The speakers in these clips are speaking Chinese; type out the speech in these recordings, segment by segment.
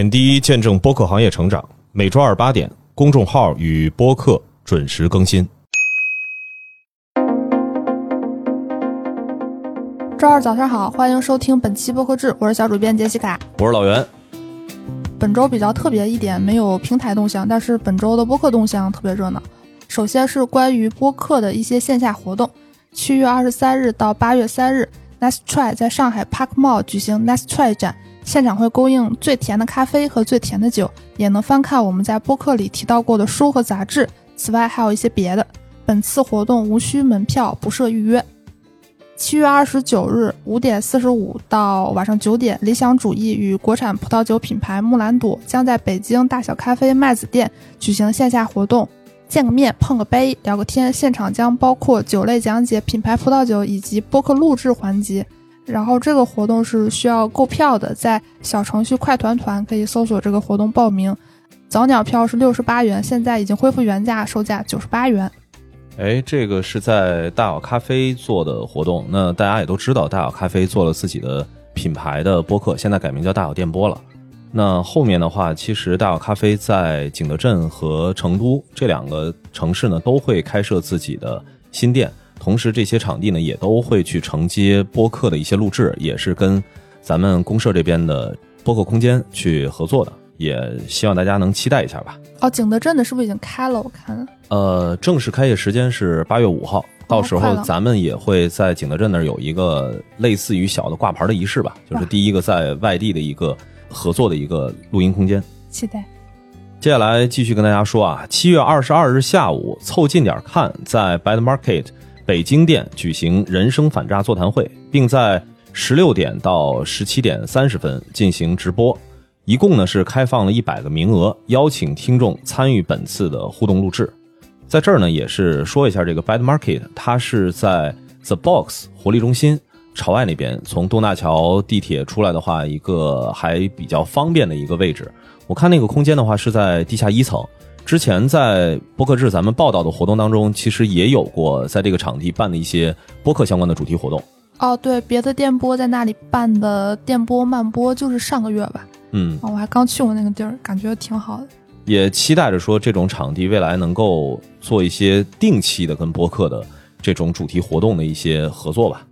点滴见证播客行业成长，每周二八点，公众号与播客准时更新。周二早上好，欢迎收听本期播客制，我是小主编杰西卡。我是老袁。本周比较特别一点，没有平台动向，但是本周的播客动向特别热闹。首先是关于播客的一些线下活动，七月二十三日到八月三日，Nice Try 在上海 Park Mall 举行 Nice Try 展。现场会供应最甜的咖啡和最甜的酒，也能翻看我们在播客里提到过的书和杂志。此外，还有一些别的。本次活动无需门票，不设预约。七月二十九日五点四十五到晚上九点，理想主义与国产葡萄酒品牌木兰朵将在北京大小咖啡麦子店举行线下活动，见个面、碰个杯、聊个天。现场将包括酒类讲解、品牌葡萄酒以及播客录制环节。然后这个活动是需要购票的，在小程序快团团可以搜索这个活动报名。早鸟票是六十八元，现在已经恢复原价，售价九十八元。哎，这个是在大小咖啡做的活动。那大家也都知道，大小咖啡做了自己的品牌的播客，现在改名叫大小电波了。那后面的话，其实大小咖啡在景德镇和成都这两个城市呢，都会开设自己的新店。同时，这些场地呢也都会去承接播客的一些录制，也是跟咱们公社这边的播客空间去合作的，也希望大家能期待一下吧。哦，景德镇的是不是已经开了？我看。呃，正式开业时间是八月五号，到时候咱们也会在景德镇那儿有一个类似于小的挂牌的仪式吧，就是第一个在外地的一个合作的一个录音空间。期待。接下来继续跟大家说啊，七月二十二日下午，凑近点看，在 Bad Market。北京店举行人生反诈座谈会，并在十六点到十七点三十分进行直播，一共呢是开放了一百个名额，邀请听众参与本次的互动录制。在这儿呢，也是说一下这个 Bad Market，它是在 The Box 活力中心朝外那边，从东大桥地铁出来的话，一个还比较方便的一个位置。我看那个空间的话是在地下一层。之前在播客制咱们报道的活动当中，其实也有过在这个场地办的一些播客相关的主题活动。哦，对，别的电波在那里办的电波慢播就是上个月吧。嗯，我还刚去过那个地儿，感觉挺好的。也期待着说这种场地未来能够做一些定期的跟播客的这种主题活动的一些合作吧。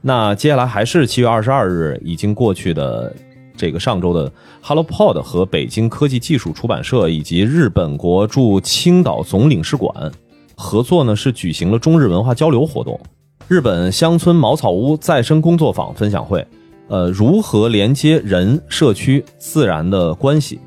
那接下来还是七月二十二日已经过去的。这个上周的 HelloPod 和北京科技技术出版社以及日本国驻青岛总领事馆合作呢，是举行了中日文化交流活动。日本乡村茅草屋再生工作坊分享会，呃，如何连接人、社区、自然的关系？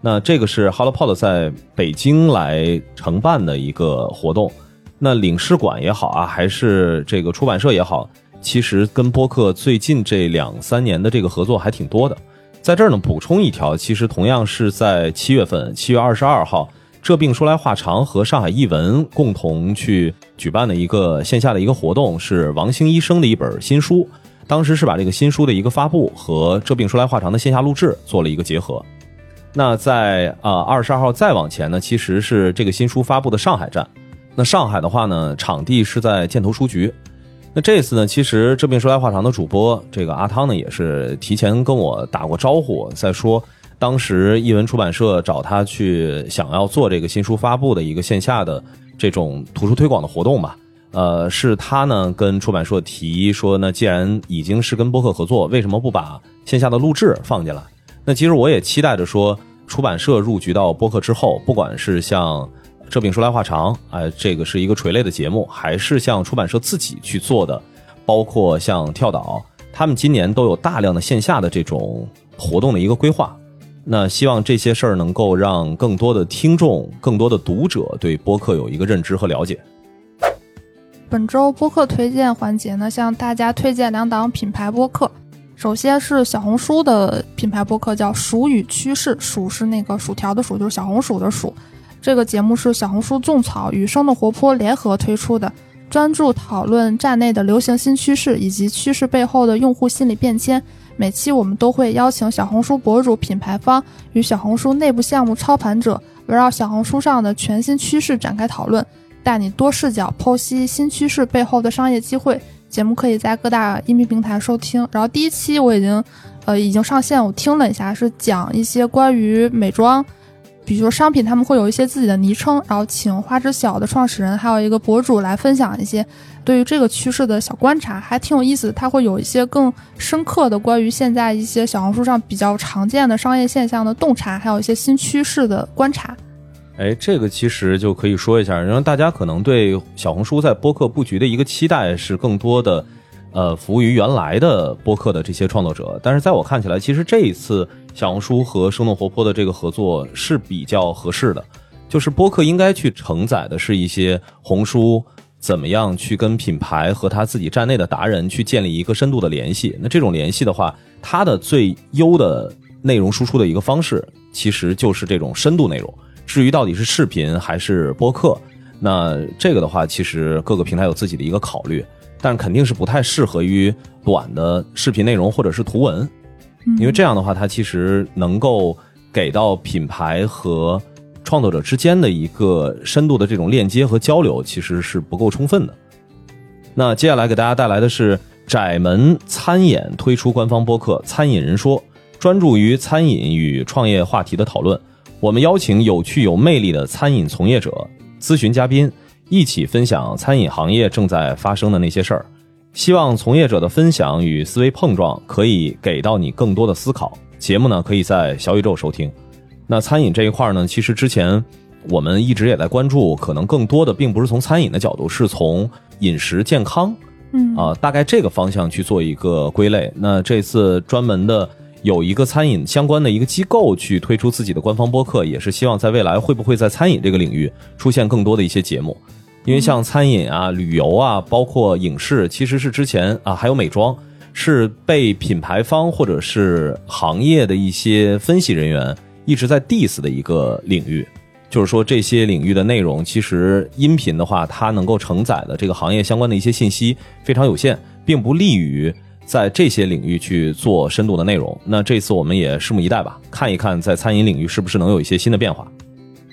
那这个是 HelloPod 在北京来承办的一个活动。那领事馆也好啊，还是这个出版社也好。其实跟播客最近这两三年的这个合作还挺多的，在这儿呢补充一条，其实同样是在七月份，七月二十二号，这病说来话长和上海译文共同去举办的一个线下的一个活动，是王兴医生的一本新书，当时是把这个新书的一个发布和这病说来话长的线下录制做了一个结合。那在啊二十二号再往前呢，其实是这个新书发布的上海站，那上海的话呢，场地是在箭头书局。那这次呢，其实这边说来话长的主播这个阿汤呢，也是提前跟我打过招呼，在说当时译文出版社找他去想要做这个新书发布的一个线下的这种图书推广的活动吧。呃，是他呢跟出版社提说，那既然已经是跟播客合作，为什么不把线下的录制放进来？那其实我也期待着说，出版社入局到播客之后，不管是像。这饼说来话长，哎，这个是一个垂类的节目，还是像出版社自己去做的，包括像跳岛，他们今年都有大量的线下的这种活动的一个规划。那希望这些事儿能够让更多的听众、更多的读者对播客有一个认知和了解。本周播客推荐环节呢，向大家推荐两档品牌播客。首先是小红书的品牌播客，叫“薯与趋势”，薯是那个薯条的薯，就是小红薯的薯。这个节目是小红书种草与生动活泼联合推出的，专注讨论站内的流行新趋势以及趋势背后的用户心理变迁。每期我们都会邀请小红书博主、品牌方与小红书内部项目操盘者，围绕小红书上的全新趋势展开讨论，带你多视角剖析新趋势背后的商业机会。节目可以在各大音频平台收听。然后第一期我已经。呃已经上线，我听了一下，是讲一些关于美妆，比如说商品，他们会有一些自己的昵称，然后请花知晓的创始人还有一个博主来分享一些对于这个趋势的小观察，还挺有意思的。他会有一些更深刻的关于现在一些小红书上比较常见的商业现象的洞察，还有一些新趋势的观察。哎，这个其实就可以说一下，因为大家可能对小红书在播客布局的一个期待是更多的，呃，服务于原来的播客的这些创作者。但是在我看起来，其实这一次小红书和生动活泼的这个合作是比较合适的，就是播客应该去承载的是一些红书怎么样去跟品牌和他自己站内的达人去建立一个深度的联系。那这种联系的话，它的最优的内容输出的一个方式，其实就是这种深度内容。至于到底是视频还是播客，那这个的话，其实各个平台有自己的一个考虑，但肯定是不太适合于短的视频内容或者是图文，因为这样的话，它其实能够给到品牌和创作者之间的一个深度的这种链接和交流，其实是不够充分的。那接下来给大家带来的是窄门餐饮推出官方播客《餐饮人说》，专注于餐饮与创业话题的讨论。我们邀请有趣有魅力的餐饮从业者、咨询嘉宾，一起分享餐饮行业正在发生的那些事儿。希望从业者的分享与思维碰撞，可以给到你更多的思考。节目呢，可以在小宇宙收听。那餐饮这一块呢，其实之前我们一直也在关注，可能更多的并不是从餐饮的角度，是从饮食健康，嗯啊，大概这个方向去做一个归类。那这次专门的。有一个餐饮相关的一个机构去推出自己的官方播客，也是希望在未来会不会在餐饮这个领域出现更多的一些节目，因为像餐饮啊、旅游啊，包括影视，其实是之前啊还有美妆，是被品牌方或者是行业的一些分析人员一直在 diss 的一个领域，就是说这些领域的内容，其实音频的话，它能够承载的这个行业相关的一些信息非常有限，并不利于。在这些领域去做深度的内容，那这次我们也拭目以待吧，看一看在餐饮领域是不是能有一些新的变化。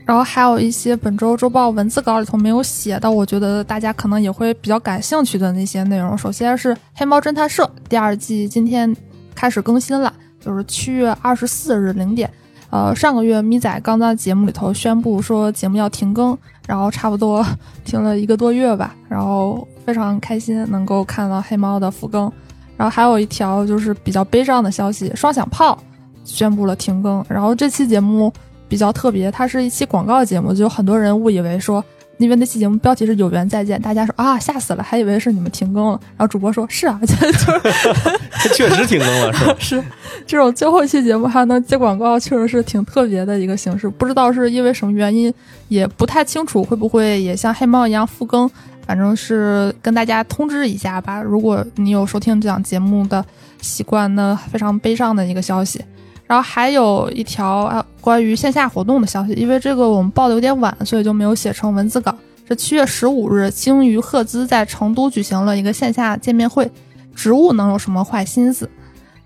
然后还有一些本周周报文字稿里头没有写到，我觉得大家可能也会比较感兴趣的那些内容。首先是《黑猫侦探社》第二季今天开始更新了，就是七月二十四日零点。呃，上个月咪仔刚在节目里头宣布说节目要停更，然后差不多停了一个多月吧，然后非常开心能够看到黑猫的复更。然后还有一条就是比较悲伤的消息，双响炮宣布了停更。然后这期节目比较特别，它是一期广告节目，就有很多人误以为说，因为那期节目标题是有缘再见，大家说啊吓死了，还以为是你们停更了。然后主播说是啊，就是 确实停更了，是吧？是这种最后一期节目还能接广告，确实是挺特别的一个形式。不知道是因为什么原因，也不太清楚会不会也像黑猫一样复更。反正是跟大家通知一下吧。如果你有收听这档节目的习惯，那非常悲伤的一个消息。然后还有一条啊关于线下活动的消息，因为这个我们报的有点晚，所以就没有写成文字稿。是七月十五日，鲸鱼赫兹在成都举行了一个线下见面会。植物能有什么坏心思？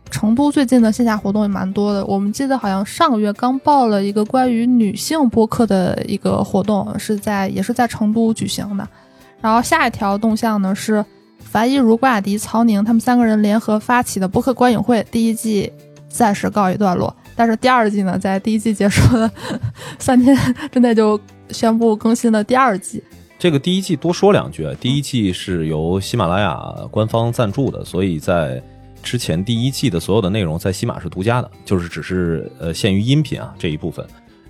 成都最近的线下活动也蛮多的。我们记得好像上个月刚报了一个关于女性播客的一个活动，是在也是在成都举行的。然后下一条动向呢是，樊一茹、关雅迪、曹宁他们三个人联合发起的播客观影会第一季暂时告一段落，但是第二季呢，在第一季结束的 三天之内就宣布更新了第二季。这个第一季多说两句，第一季是由喜马拉雅官方赞助的，所以在之前第一季的所有的内容在喜马是独家的，就是只是呃限于音频啊这一部分。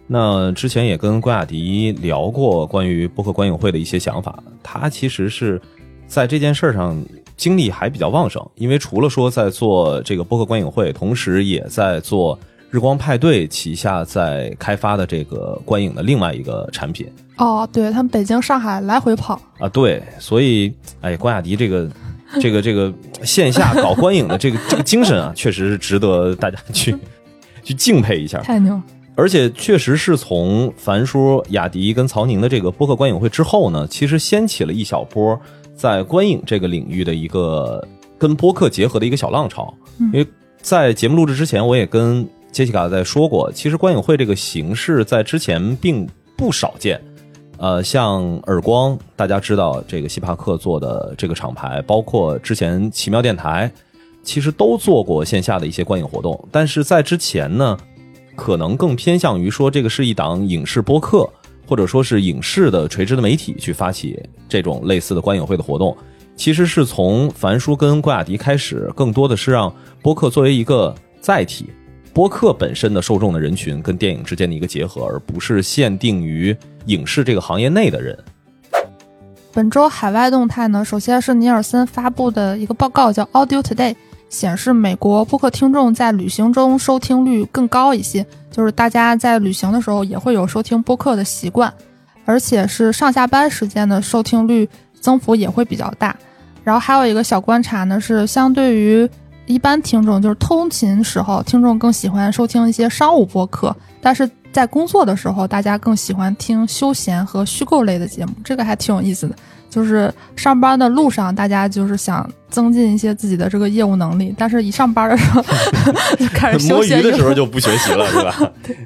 那之前也跟关雅迪聊过关于播客观影会的一些想法，他其实是在这件事上精力还比较旺盛，因为除了说在做这个播客观影会，同时也在做日光派对旗下在开发的这个观影的另外一个产品。哦，对他们北京、上海来回跑啊，对，所以哎，关雅迪这个 这个这个线下搞观影的这个这个精神啊，确实是值得大家去 去敬佩一下。太牛！而且确实是从樊叔、雅迪跟曹宁的这个播客观影会之后呢，其实掀起了一小波在观影这个领域的一个跟播客结合的一个小浪潮。因为在节目录制之前，我也跟杰西卡在说过，其实观影会这个形式在之前并不少见。呃，像耳光，大家知道这个西帕克做的这个厂牌，包括之前奇妙电台。其实都做过线下的一些观影活动，但是在之前呢，可能更偏向于说这个是一档影视播客，或者说是影视的垂直的媒体去发起这种类似的观影会的活动。其实是从樊叔跟郭雅迪开始，更多的是让播客作为一个载体，播客本身的受众的人群跟电影之间的一个结合，而不是限定于影视这个行业内的人。本周海外动态呢，首先是尼尔森发布的一个报告，叫 Audio Today，显示美国播客听众在旅行中收听率更高一些，就是大家在旅行的时候也会有收听播客的习惯，而且是上下班时间的收听率增幅也会比较大。然后还有一个小观察呢，是相对于一般听众，就是通勤时候，听众更喜欢收听一些商务播客，但是。在工作的时候，大家更喜欢听休闲和虚构类的节目，这个还挺有意思的。就是上班的路上，大家就是想增进一些自己的这个业务能力，但是一上班的时候 就开始休闲的时候就不学习了，是吧？对。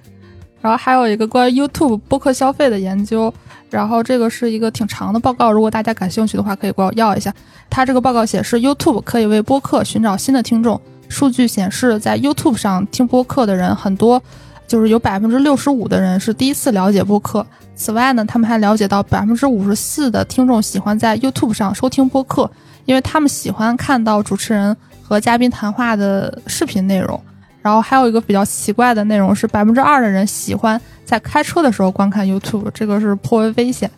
然后还有一个关于 YouTube 播客消费的研究，然后这个是一个挺长的报告，如果大家感兴趣的话，可以管我要一下。它这个报告显示，YouTube 可以为播客寻找新的听众。数据显示，在 YouTube 上听播客的人很多。就是有百分之六十五的人是第一次了解播客。此外呢，他们还了解到百分之五十四的听众喜欢在 YouTube 上收听播客，因为他们喜欢看到主持人和嘉宾谈话的视频内容。然后还有一个比较奇怪的内容是，百分之二的人喜欢在开车的时候观看 YouTube，这个是颇为危险。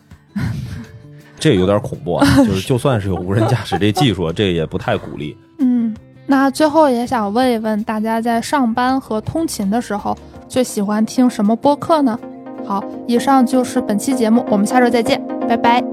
这有点恐怖啊！就是就算是有无人驾驶这技术，这也不太鼓励。嗯，那最后也想问一问大家，在上班和通勤的时候。最喜欢听什么播客呢？好，以上就是本期节目，我们下周再见，拜拜。